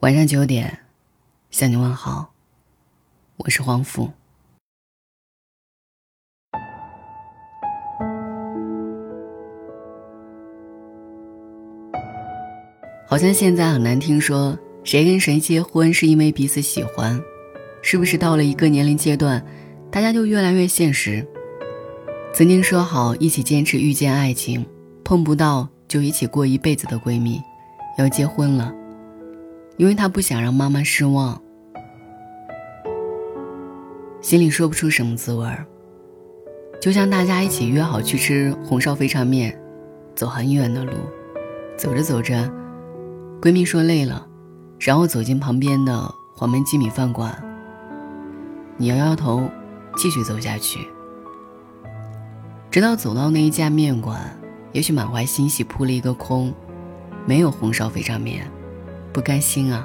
晚上九点，向你问好，我是黄甫。好像现在很难听说谁跟谁结婚是因为彼此喜欢，是不是到了一个年龄阶段，大家就越来越现实？曾经说好一起坚持遇见爱情，碰不到就一起过一辈子的闺蜜，要结婚了。因为他不想让妈妈失望，心里说不出什么滋味儿。就像大家一起约好去吃红烧肥肠面，走很远的路，走着走着，闺蜜说累了，然后走进旁边的黄焖鸡米饭馆。你摇摇头，继续走下去，直到走到那一家面馆，也许满怀欣喜扑了一个空，没有红烧肥肠面。不甘心啊，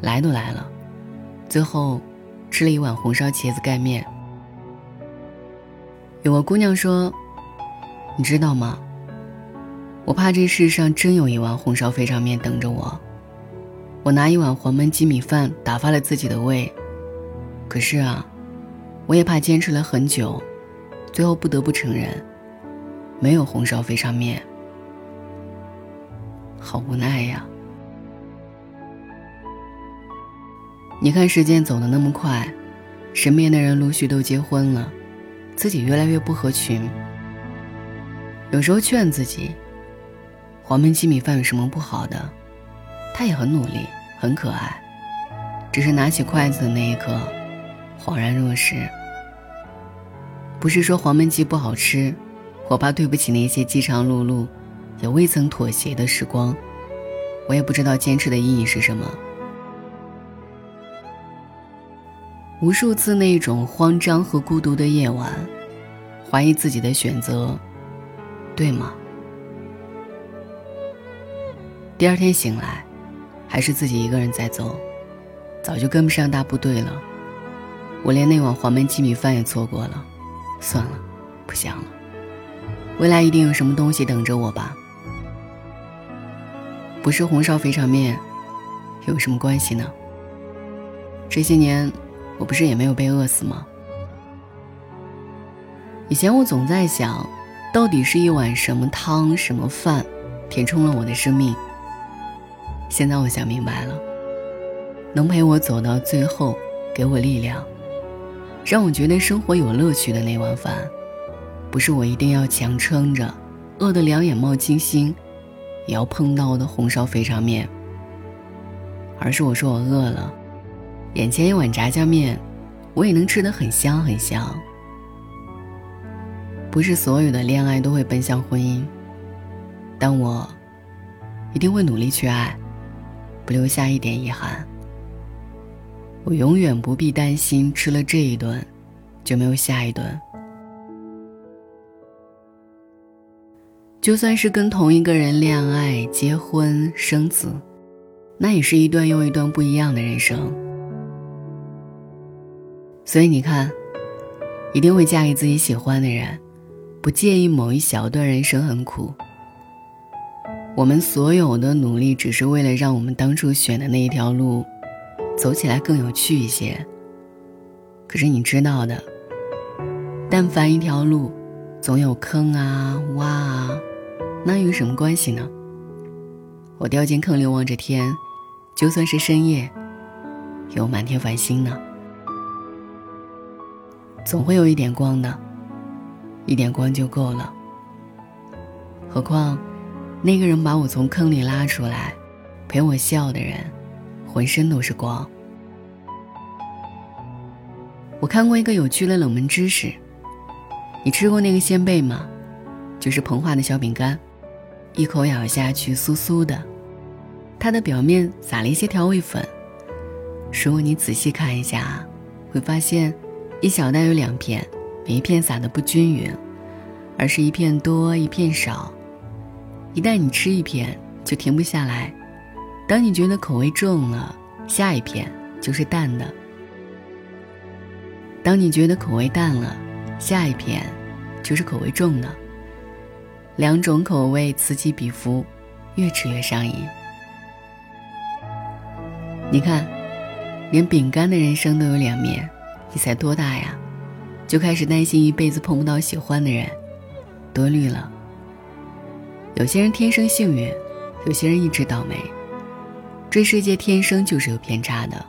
来都来了，最后吃了一碗红烧茄子盖面。有个姑娘说：“你知道吗？我怕这世上真有一碗红烧肥肠面等着我。我拿一碗黄焖鸡米饭打发了自己的胃，可是啊，我也怕坚持了很久，最后不得不承认，没有红烧肥肠面。好无奈呀。”你看时间走得那么快，身边的人陆续都结婚了，自己越来越不合群。有时候劝自己，黄焖鸡米饭有什么不好的？他也很努力，很可爱，只是拿起筷子的那一刻，恍然若失。不是说黄焖鸡不好吃，我怕对不起那些饥肠辘辘，也未曾妥协的时光。我也不知道坚持的意义是什么。无数次那种慌张和孤独的夜晚，怀疑自己的选择，对吗？第二天醒来，还是自己一个人在走，早就跟不上大部队了。我连那碗黄焖鸡米饭也错过了，算了，不想了。未来一定有什么东西等着我吧？不是红烧肥肠面，有什么关系呢？这些年。我不是也没有被饿死吗？以前我总在想，到底是一碗什么汤、什么饭，填充了我的生命。现在我想明白了，能陪我走到最后，给我力量，让我觉得生活有乐趣的那碗饭，不是我一定要强撑着，饿得两眼冒金星，也要碰到的红烧肥肠面，而是我说我饿了。眼前一碗炸酱面，我也能吃得很香很香。不是所有的恋爱都会奔向婚姻，但我一定会努力去爱，不留下一点遗憾。我永远不必担心吃了这一顿就没有下一顿。就算是跟同一个人恋爱、结婚、生子，那也是一段又一段不一样的人生。所以你看，一定会嫁给自己喜欢的人，不介意某一小段人生很苦。我们所有的努力，只是为了让我们当初选的那一条路，走起来更有趣一些。可是你知道的，但凡一条路，总有坑啊洼啊，那有什么关系呢？我掉进坑里望着天，就算是深夜，有满天繁星呢。总会有一点光的，一点光就够了。何况，那个人把我从坑里拉出来，陪我笑的人，浑身都是光。我看过一个有趣的冷门知识，你吃过那个鲜贝吗？就是膨化的小饼干，一口咬下去酥酥的，它的表面撒了一些调味粉。如果你仔细看一下，会发现。一小袋有两片，每一片撒的不均匀，而是一片多一片少。一旦你吃一片，就停不下来。当你觉得口味重了，下一片就是淡的。当你觉得口味淡了，下一片就是口味重的。两种口味此起彼伏，越吃越上瘾。你看，连饼干的人生都有两面，你才多大呀，就开始担心一辈子碰不到喜欢的人，多虑了。有些人天生幸运，有些人一直倒霉。这世界天生就是有偏差的，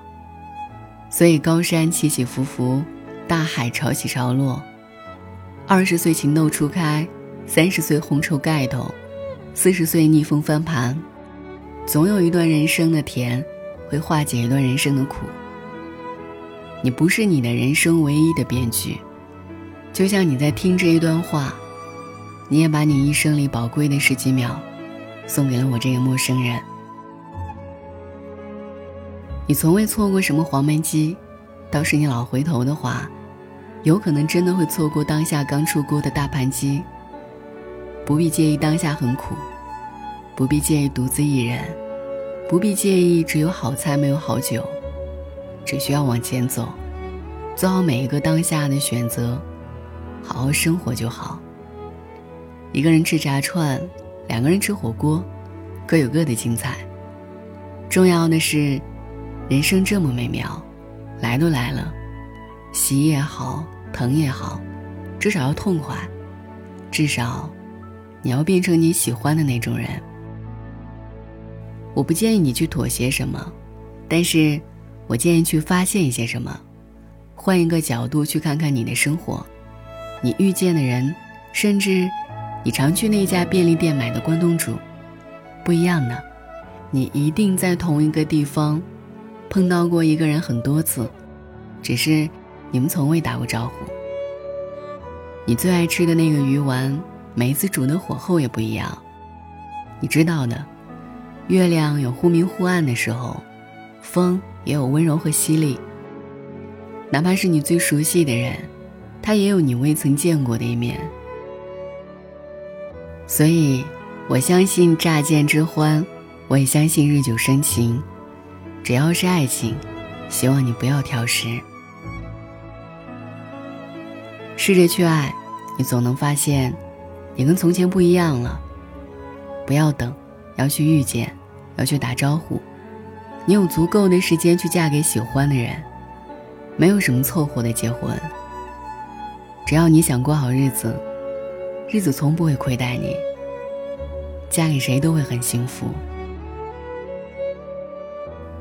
所以高山起起伏伏，大海潮起潮落。二十岁情窦初开，三十岁红绸盖头，四十岁逆风翻盘，总有一段人生的甜，会化解一段人生的苦。你不是你的人生唯一的编剧，就像你在听这一段话。你也把你一生里宝贵的十几秒，送给了我这个陌生人。你从未错过什么黄焖鸡，倒是你老回头的话，有可能真的会错过当下刚出锅的大盘鸡。不必介意当下很苦，不必介意独自一人，不必介意只有好菜没有好酒，只需要往前走，做好每一个当下的选择，好好生活就好。一个人吃炸串，两个人吃火锅，各有各的精彩。重要的是，人生这么美妙，来都来了，喜也好，疼也好，至少要痛快，至少，你要变成你喜欢的那种人。我不建议你去妥协什么，但是，我建议去发现一些什么，换一个角度去看看你的生活，你遇见的人，甚至。你常去那家便利店买的关东煮，不一样的。你一定在同一个地方碰到过一个人很多次，只是你们从未打过招呼。你最爱吃的那个鱼丸，每一次煮的火候也不一样。你知道的，月亮有忽明忽暗的时候，风也有温柔和犀利。哪怕是你最熟悉的人，他也有你未曾见过的一面。所以，我相信乍见之欢，我也相信日久生情。只要是爱情，希望你不要挑食。试着去爱，你总能发现，你跟从前不一样了。不要等，要去遇见，要去打招呼。你有足够的时间去嫁给喜欢的人，没有什么凑合的结婚。只要你想过好日子。日子从不会亏待你，嫁给谁都会很幸福。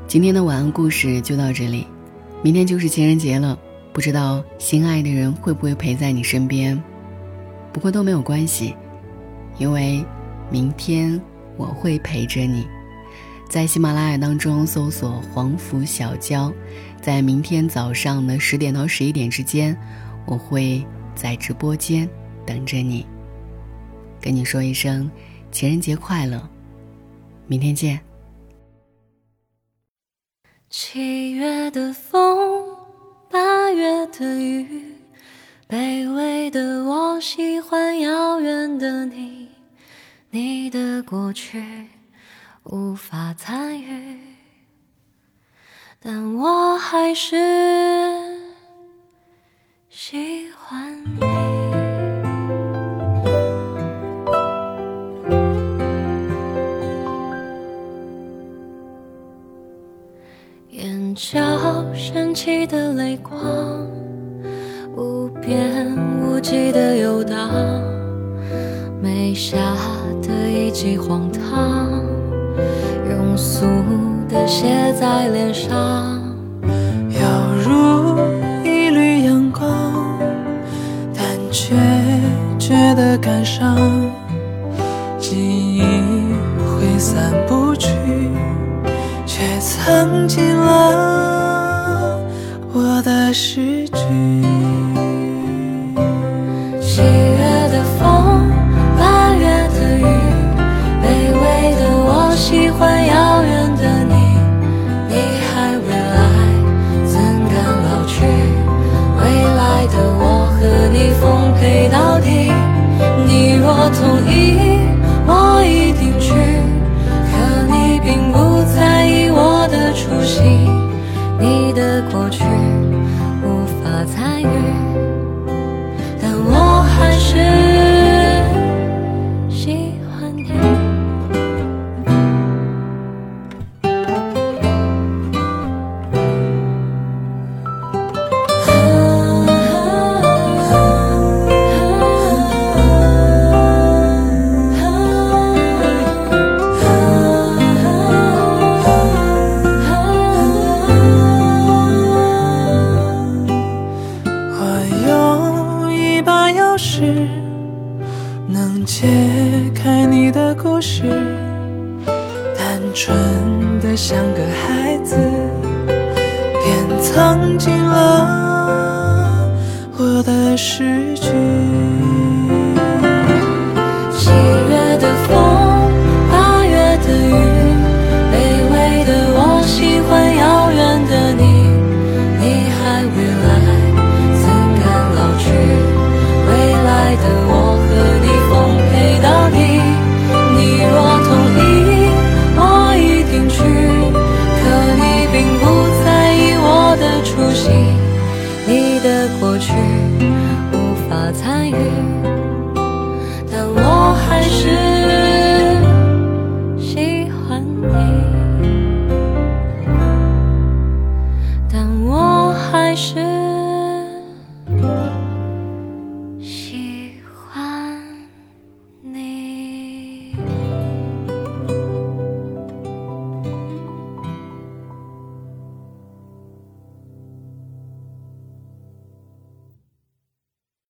今天的晚安故事就到这里，明天就是情人节了，不知道心爱的人会不会陪在你身边？不过都没有关系，因为明天我会陪着你。在喜马拉雅当中搜索“黄甫小娇”，在明天早上的十点到十一点之间，我会在直播间等着你。跟你说一声情人节快乐，明天见。七月的风，八月的雨，卑微的我喜欢遥远的你，你的过去无法参与，但我还是喜欢你。眼角升起的泪光，无边无际的游荡，眉下的一记荒唐，庸俗的写在脸上，藏进了我的诗句。